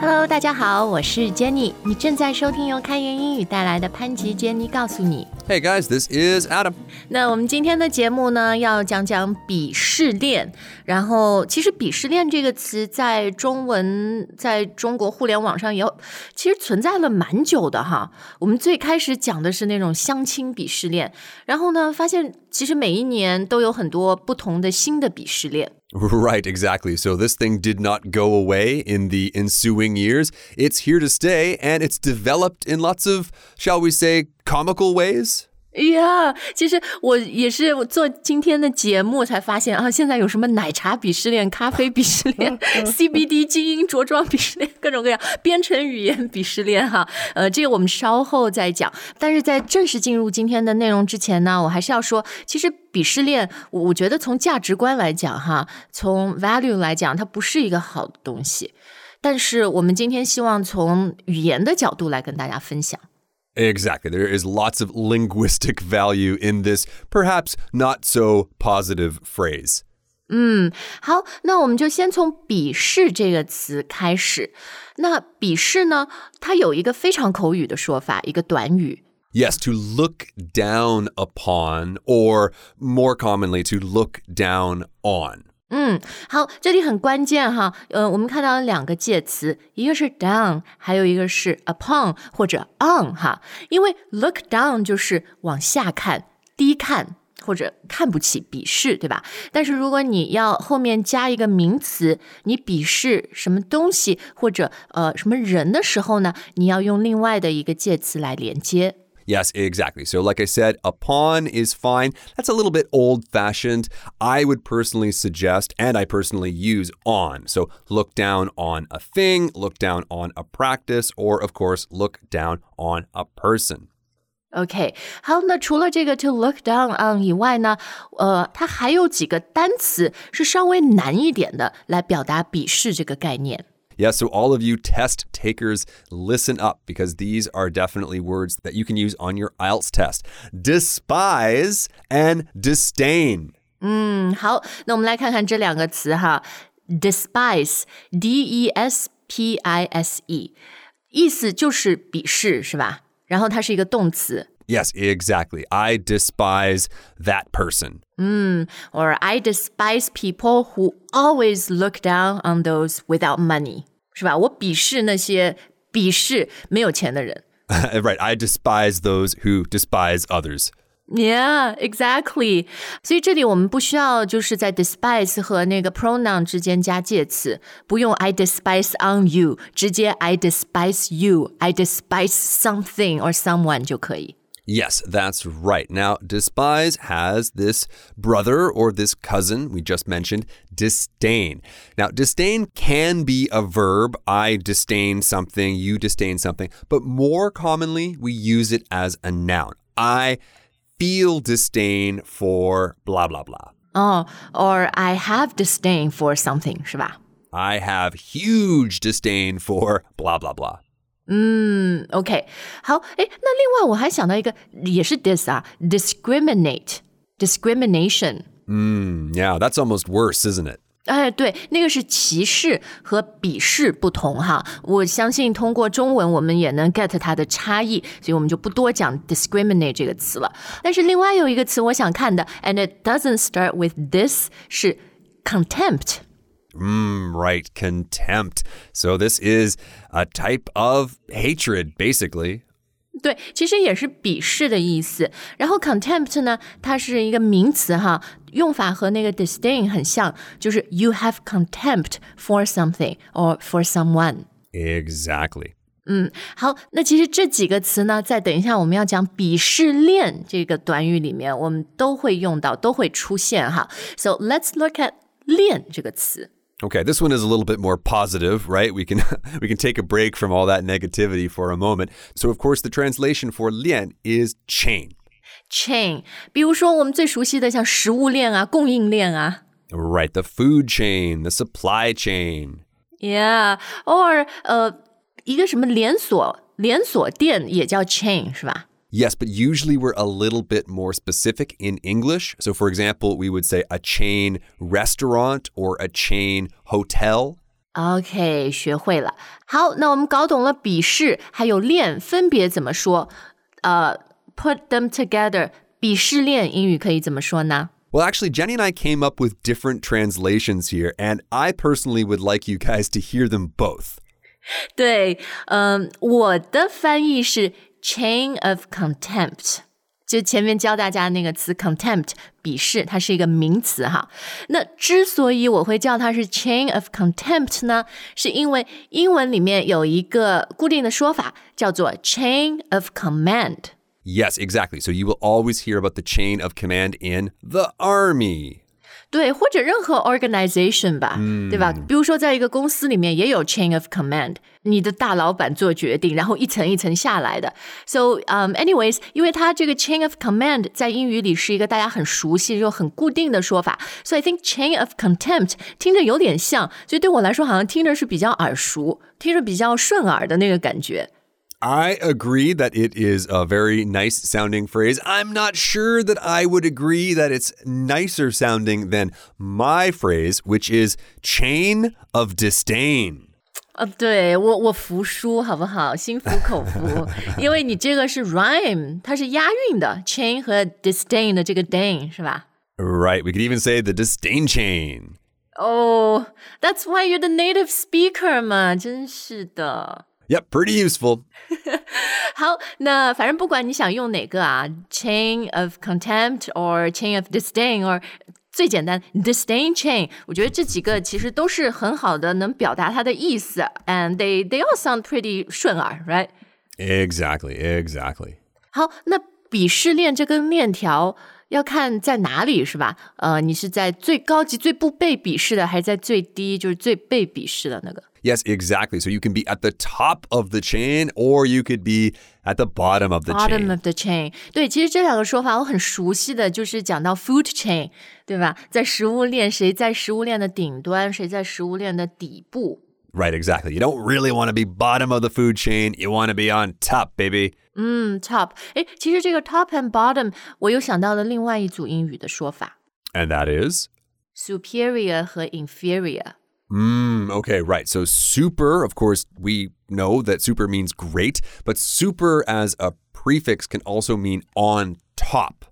Hello，大家好，我是 Jenny，你正在收听由开言英语带来的潘吉 Jenny 告诉你。Hey guys, this is Adam. 那我们今天的节目呢，要讲讲鄙视链。然后，其实“鄙视链”这个词在中文，在中国互联网上也有，其实存在了蛮久的哈。我们最开始讲的是那种相亲鄙视链，然后呢，发现其实每一年都有很多不同的新的鄙视链。Right, exactly. So this thing did not go away in the ensuing years. It's here to stay and it's developed in lots of, shall we say, comical ways. 呀其实我也是我做今天的节目才发现啊，现在有什么奶茶鄙视链、咖啡鄙视链、CBD 精英着装鄙视链，各种各样编程语言鄙视链哈。呃，这个我们稍后再讲。但是在正式进入今天的内容之前呢，我还是要说，其实鄙视链，我我觉得从价值观来讲哈，从 value 来讲，它不是一个好的东西。但是我们今天希望从语言的角度来跟大家分享。Exactly. There is lots of linguistic value in this perhaps not so positive phrase. 好，那我们就先从“鄙视”这个词开始。那“鄙视”呢，它有一个非常口语的说法，一个短语。 Yes, to look down upon, or more commonly, to look down on. 嗯，好，这里很关键哈。呃，我们看到了两个介词，一个是 down，还有一个是 upon 或者 on 哈。因为 look down 就是往下看、低看或者看不起、鄙视，对吧？但是如果你要后面加一个名词，你鄙视什么东西或者呃什么人的时候呢，你要用另外的一个介词来连接。Yes, exactly. So, like I said, upon is fine. That's a little bit old fashioned. I would personally suggest, and I personally use on. So, look down on a thing, look down on a practice, or, of course, look down on a person. OK，好，那除了这个 to look down on 以外呢，呃，它还有几个单词是稍微难一点的，来表达鄙视这个概念。 Yeah, so all of you test takers, listen up because these are definitely words that you can use on your IELTS test. Despise and disdain. 嗯，好，那我们来看看这两个词哈，despise，d e s p i s e，意思就是鄙视，是吧？然后它是一个动词 Yes, exactly. I despise that person. ，or I despise people who always look down on those without money，是吧？我鄙视那些鄙视没有钱的人。 right. I despise those who despise others. Yeah, exactly. 所以这里我们不需要就是在 despise 和那个 pronoun 之间加介词，不用 I despise on you，直接 I despise you, I despise something or someone 就可以。 Yes, that's right. Now, despise has this brother or this cousin we just mentioned, disdain. Now, disdain can be a verb. I disdain something, you disdain something, but more commonly, we use it as a noun. I feel disdain for blah, blah, blah. Oh, or I have disdain for something, 是吧? I have huge disdain for blah, blah, blah. 嗯，OK，好，诶，那另外我还想到一个也是 dis 啊，discriminate，discrimination。 Mm, yeah, that's almost worse, isn't it? 哎，对，那个是歧视和鄙视不同哈。我相信通过中文我们也能 get 它的差异，所以我们就不多讲 discriminate 这个词了。但是另外有一个词我想看的，and it doesn't start with this，是 contempt。 Mm, right, contempt. So this is a type of hatred, basically. 对，其实也是鄙视的意思。然后 contempt 呢，它是一个名词哈，用法和那个 disdain 很像，就是 you have contempt for something or for someone。 Exactly. 好，那其实这几个词呢，在等一下我们要讲鄙视链这个短语里面，我们都会用到，都会出现哈。So let's look at 链这个词。 Okay, this one is a little bit more positive, right? We can we can take a break from all that negativity for a moment. So of course the translation for lian is chain. chain，比如说我们最熟悉的像食物链啊、供应链啊 Right, the food chain, the supply chain. ，Yeah，or 呃一个什么连锁连锁店也叫 chain 是吧？ Yes, but usually we're a little bit more specific in English. So, for example, we would say a chain restaurant or a chain hotel. OK，学会了。好，那我们搞懂了鄙视还有链分别怎么说。呃、uh,，put them together，鄙视链英语可以怎么说呢？Well, actually, Jenny and I came up with different translations here, and I personally would like you guys to hear them both. 对，嗯，我的翻译是 chain of contempt。就前面教大家那个词 contempt 鄙视，它是一个名词哈。那之所以我会叫它是 chain of contempt 呢，是因为英文里面有一个固定的说法叫做 chain of command。 Yes, exactly. So you will always hear about the chain of command in the army. 对，或者任何 organization 吧，对吧？比如说，在一个公司里面也有 chain of command，你的大老板做决定，然后一层一层下来的。So, um, anyways，因为它这个 chain of command 在英语里是一个大家很熟悉又很固定的说法，所以 I think chain of contempt 听着有点像，所以对我来说好像听着是比较耳熟，听着比较顺耳的那个感觉。I agree that it is a very nice sounding phrase. I'm not sure that I would agree that it's nicer sounding than my phrase, which is chain of disdain. 呃，对我我服输好不好？心服口服，因为你这个是 rhyme，它是押韵的，chain 和 disdain 的这个 dain 是吧？ Right. We could even say the disdain chain. 哦、oh,，That's why you're the native speaker 嘛，真是的。 Yep, pretty useful. 好，那反正不管你想用哪个啊，chain of contempt or chain of disdain or 最简单 disdain chain，我觉得这几个其实都是很好的，能表达它的意思，and they they all sound pretty 顺耳，right？ Exactly, exactly. 好，那鄙视链这根链条要看在哪里是吧？呃，你是在最高级、最不被鄙视的，还是在最低，就是最被鄙视的那个？ Yes, exactly. So you can be at the top of the chain or you could be at the bottom of the bottom chain. of the chain。对，其实这两个说法我很熟悉的，就是讲到 food chain，对吧？在食物链，谁在食物链的顶端，谁在食物链的底部。 Right, exactly. You don't really want to be bottom of the food chain. You want to be on top, baby. 嗯，top。哎，其实这个 top and bottom，我又想到了另外一组英语的说法 And that is? ，superior 和 inferior。 Mm, okay, right. So super, of course, we know that super means great, but super as a prefix can also mean on top.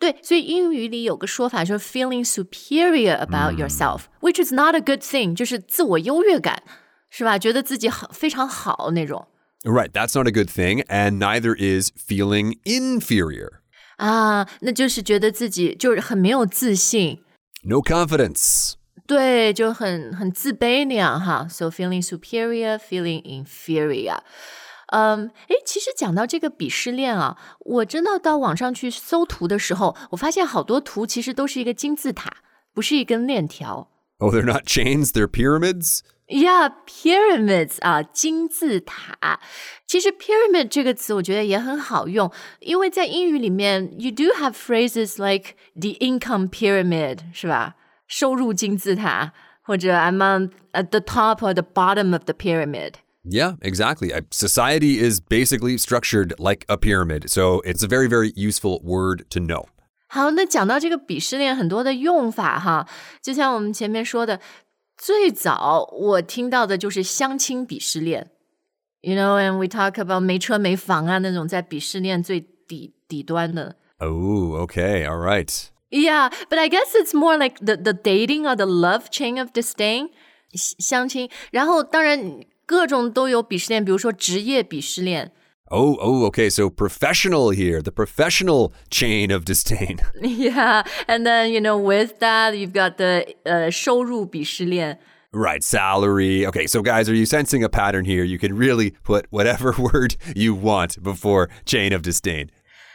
对，所以英语里有个说法，就是 feeling superior about yourself，which is not a good thing，就是自我优越感，是吧？觉得自己好，非常好那种 Right, that's not a good thing, and neither is feeling inferior. 啊，那就是觉得自己就是很没有自信， No confidence. 对，就很很自卑那样哈。So feeling superior, feeling inferior。嗯，诶，其实讲到这个鄙视链啊，我真的到网上去搜图的时候，我发现好多图其实都是一个金字塔，不是一根链条。 Oh, they're not chains, they're pyramids? Yeah, pyramids 啊，金字塔。其实 pyramid 这个词我觉得也很好用，因为在英语里面，you do have phrases like the income pyramid，是吧？ 收入金字塔，或者 I'm on at the top or the bottom of the pyramid。 Yeah, exactly. Uh, Society is basically structured like a pyramid, so it's a very, very useful word to know. 好，那讲到这个鄙视链很多的用法哈，就像我们前面说的，最早我听到的就是相亲鄙视链。You know, and we talk about 没车没房啊那种在鄙视链最底底端的。 Oh, okay, all right. Yeah, but I guess it's more like the the dating or the love chain of disdain，相相亲。然后当然各种都有鄙视链，比如说职业鄙视链。 Oh, oh, okay. So professional here, the professional chain of disdain. Yeah, and then you know with that you've got the 呃、收入鄙视链。 right, salary. Okay, so guys, are you sensing a pattern here? You can really put whatever word you want before chain of disdain.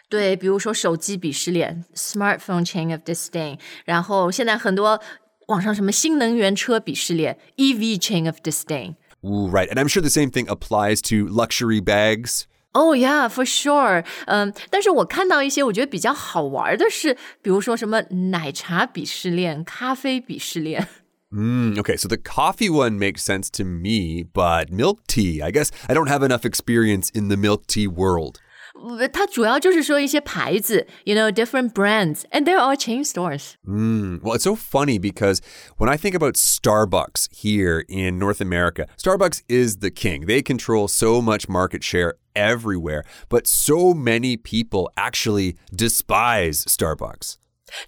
对，比如说手机鄙视链 （smartphone chain of disdain），然后现在很多网上什么新能源车鄙视链 （EV chain of disdain）。 Ooh, right. And I'm sure the same thing applies to luxury bags. Oh yeah, for sure. 嗯，但是我看到一些我觉得比较好玩的是，比如说什么奶茶鄙视链、咖啡鄙视链。 Mm, okay, so the coffee one makes sense to me, but milk tea, I guess I don't have enough experience in the milk tea world. 呃它主要就是说一些牌子，you know different brands, and they're all chain stores. Mm, well, it's so funny because when I think about Starbucks here in North America, Starbucks is the king. They control so much market share everywhere, but so many people actually despise Starbucks.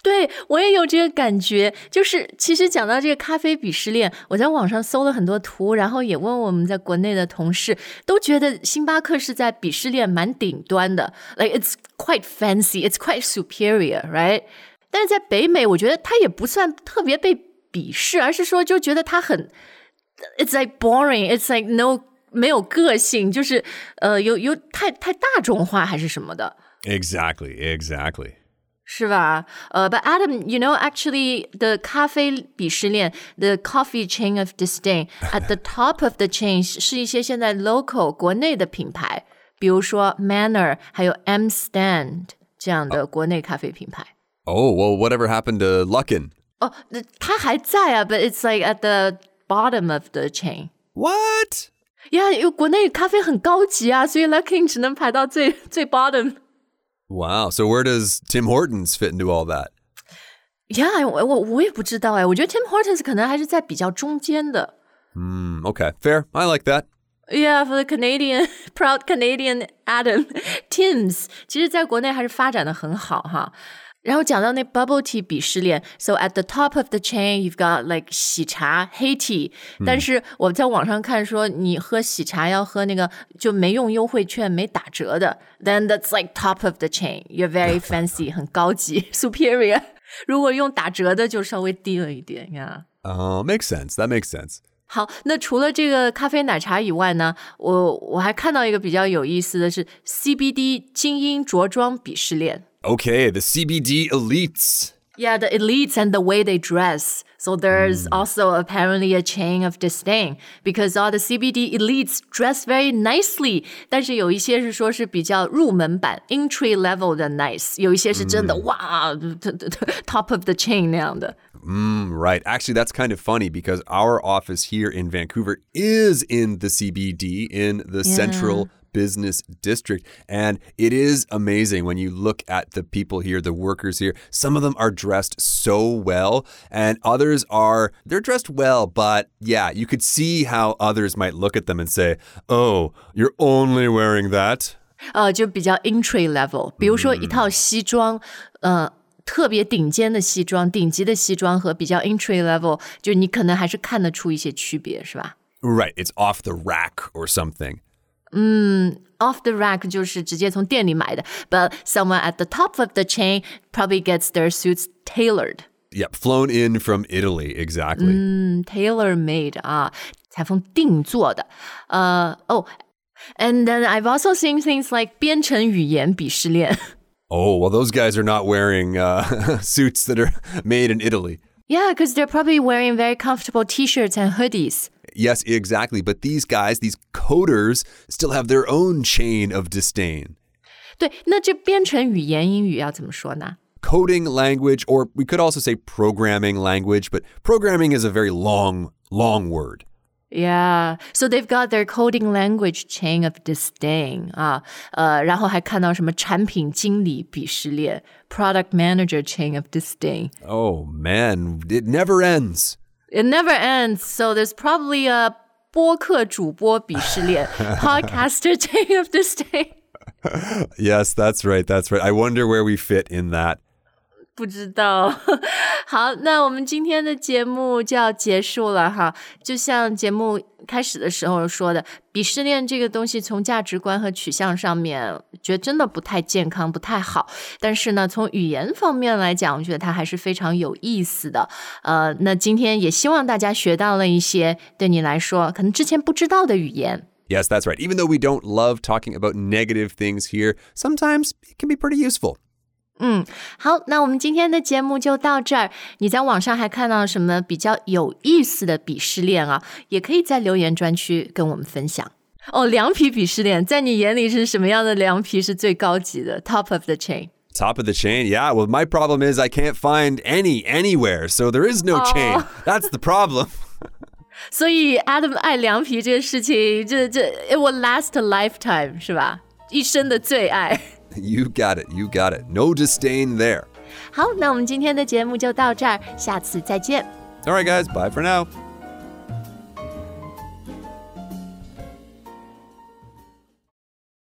对我也有这个感觉，就是其实讲到这个咖啡鄙视链，我在网上搜了很多图，然后也问我们在国内的同事，都觉得星巴克是在鄙视链蛮顶端的，like it's quite fancy, it's quite superior, right？但是在北美，我觉得它也不算特别被鄙视，而是说就觉得它很，it's like boring, it's like no 没有个性，就是呃有有太太大众化还是什么的。Exactly, exactly. 是吧？呃、uh,，But Adam, you know, actually, the 咖啡鄙视链，the coffee chain of disdain at the top of the chain 是一些现在 local 国内的品牌，比如说 Manner，还有 M Stand 这样的国内咖啡品牌。 Oh, well, whatever happened to Luckin? 哦，它还在啊，but it's like at the bottom of the chain。 What? 呀，因为国内咖啡很高级啊，所以 Luckin 只能排到最最 bottom。 Wow. So where does Tim Hortons fit into all that? 呀，我我我也不知道哎，我觉得 Tim Hortons 可能还是在比较中间的。 Hmm, okay, fair. I like that. Yeah, for the Canadian proud Canadian Adam Tim's，其实在国内还是发展的很好哈。 然后讲到那 bubble tea 鄙视链，so at the top of the chain you've got like 喜茶 HEYTEA，但是我在网上看说你喝喜茶要喝那个就没用优惠券没打折的，then that's like top of the chain，you're very fancy 很高级 superior。如果用打折的就稍微低了一点呀。哦、yeah.，makes、uh, sense，that makes sense。好，那除了这个咖啡奶茶以外呢，我我还看到一个比较有意思的是 CBD 精英着装鄙视链。Okay, the CBD elites. Yeah, the elites and the way they dress. So there's also apparently a chain of disdain because all the CBD elites dress very nicely. 但是有一些是说是比较入门版 entry level 的 nice，有一些是真的、哇，top of the chain 那样的。 Mm, right. Actually, that's kind of funny because our office here in Vancouver is in the CBD in the central business district. And it is amazing when you look at the people here, the workers here. Some of them are dressed so well, and others are, they're dressed well, but yeah, you could see how others might look at them and say, oh, you're only wearing that. 呃，就比较 entry level，比如说一套西装，呃。特别顶尖的西装、顶级的西装和比较 entry level，就你可能还是看得出一些区别，是吧 Right. It's off the rack or something. ？Off the rack 就是直接从店里买的，but someone at the top of the chain probably gets their suits tailored。 Yep. Flown in from Italy. Exactly. tailor made 啊，裁缝定做的。呃，哦、and then I've also seen things like 编程语言鄙视链。 Oh, well, those guys are not wearing uh, suits that are made in Italy. Yeah, because they're probably wearing very comfortable T-shirts and hoodies. Yes, exactly. But these guys, these coders, still have their own chain of disdain. 对，那这编程语言英语要怎么说呢？ Coding language, or we could also say programming language, but programming is a very long, long word. Yeah, so they've got their coding language chain of disdain 啊，呃，然后还看到什么产品经理鄙视链 （product manager chain of disdain）。 Oh, man, it never ends. It never ends, so there's probably a 播客主播鄙视链 （podcaster chain of disdain）。 Yes, that's right. That's right. I wonder where we fit in that. 不知道。 好，那我们今天的节目就要结束了哈。就像节目开始的时候说的，鄙视链这个东西从价值观和取向上面，觉得真的不太健康，不太好。但是呢，从语言方面来讲，我觉得它还是非常有意思的。呃，那今天也希望大家学到了一些对你来说可能之前不知道的语言。Yes, that's right. Even though we don't love talking about negative things here, sometimes it can be pretty useful. 好，那我们今天的节目就到这儿。你在网上还看到什么比较有意思的鄙视链啊？也可以在留言专区跟我们分享。哦，凉皮鄙视链，在你眼里是什么样的凉皮是最高级的？Top of the chain。Top of the chain. Yeah, well, my problem is I can't find any anywhere, so there is no chain. That's the problem. 所以 Adam 爱凉皮这个事情，这这 it will last a lifetime 是吧？一生的最爱。You got it. You got it. No disdain there. 好，那我们今天的节目就到这儿，下次再见。 All right, guys. Bye for now.